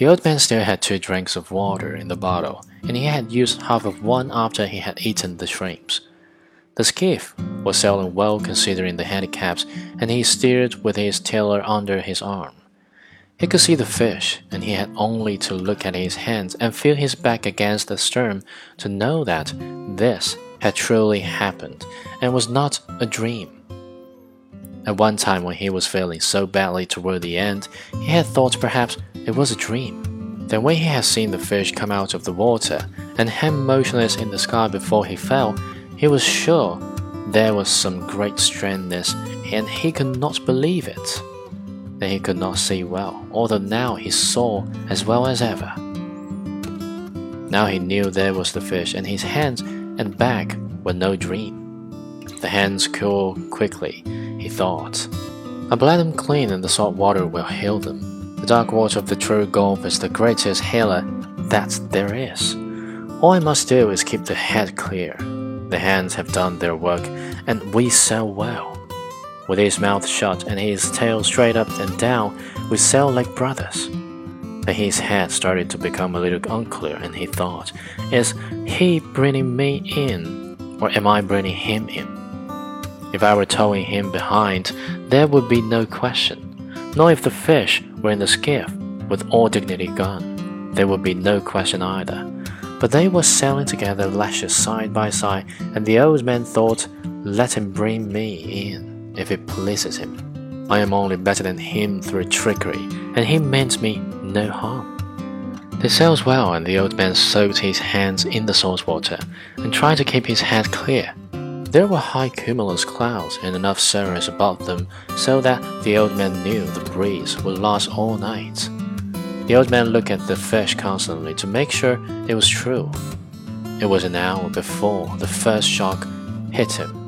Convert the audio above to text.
The old man still had two drinks of water in the bottle, and he had used half of one after he had eaten the shrimps. The skiff was sailing well considering the handicaps, and he steered with his tiller under his arm. He could see the fish, and he had only to look at his hands and feel his back against the stern to know that this had truly happened and was not a dream. At one time, when he was feeling so badly toward the end, he had thought perhaps it was a dream. Then, when he had seen the fish come out of the water and hang motionless in the sky before he fell, he was sure there was some great strangeness, and he could not believe it. Then he could not see well, although now he saw as well as ever. Now he knew there was the fish, and his hands and back were no dream. The hands cool quickly, he thought. I will let them clean, and the salt water will heal them. The dark water of the true Gulf is the greatest healer that there is. All I must do is keep the head clear. The hands have done their work, and we sail well. With his mouth shut and his tail straight up and down, we sail like brothers. Then his head started to become a little unclear, and he thought, Is he bringing me in, or am I bringing him in? If I were towing him behind, there would be no question. Nor if the fish were in the skiff, with all dignity gone, there would be no question either. But they were sailing together, lashes side by side, and the old man thought, Let him bring me in, if it pleases him. I am only better than him through trickery, and he meant me no harm. They sailed well, and the old man soaked his hands in the salt water and tried to keep his head clear. There were high cumulus clouds and enough cirrus above them so that the old man knew the breeze would last all night. The old man looked at the fish constantly to make sure it was true. It was an hour before the first shock hit him,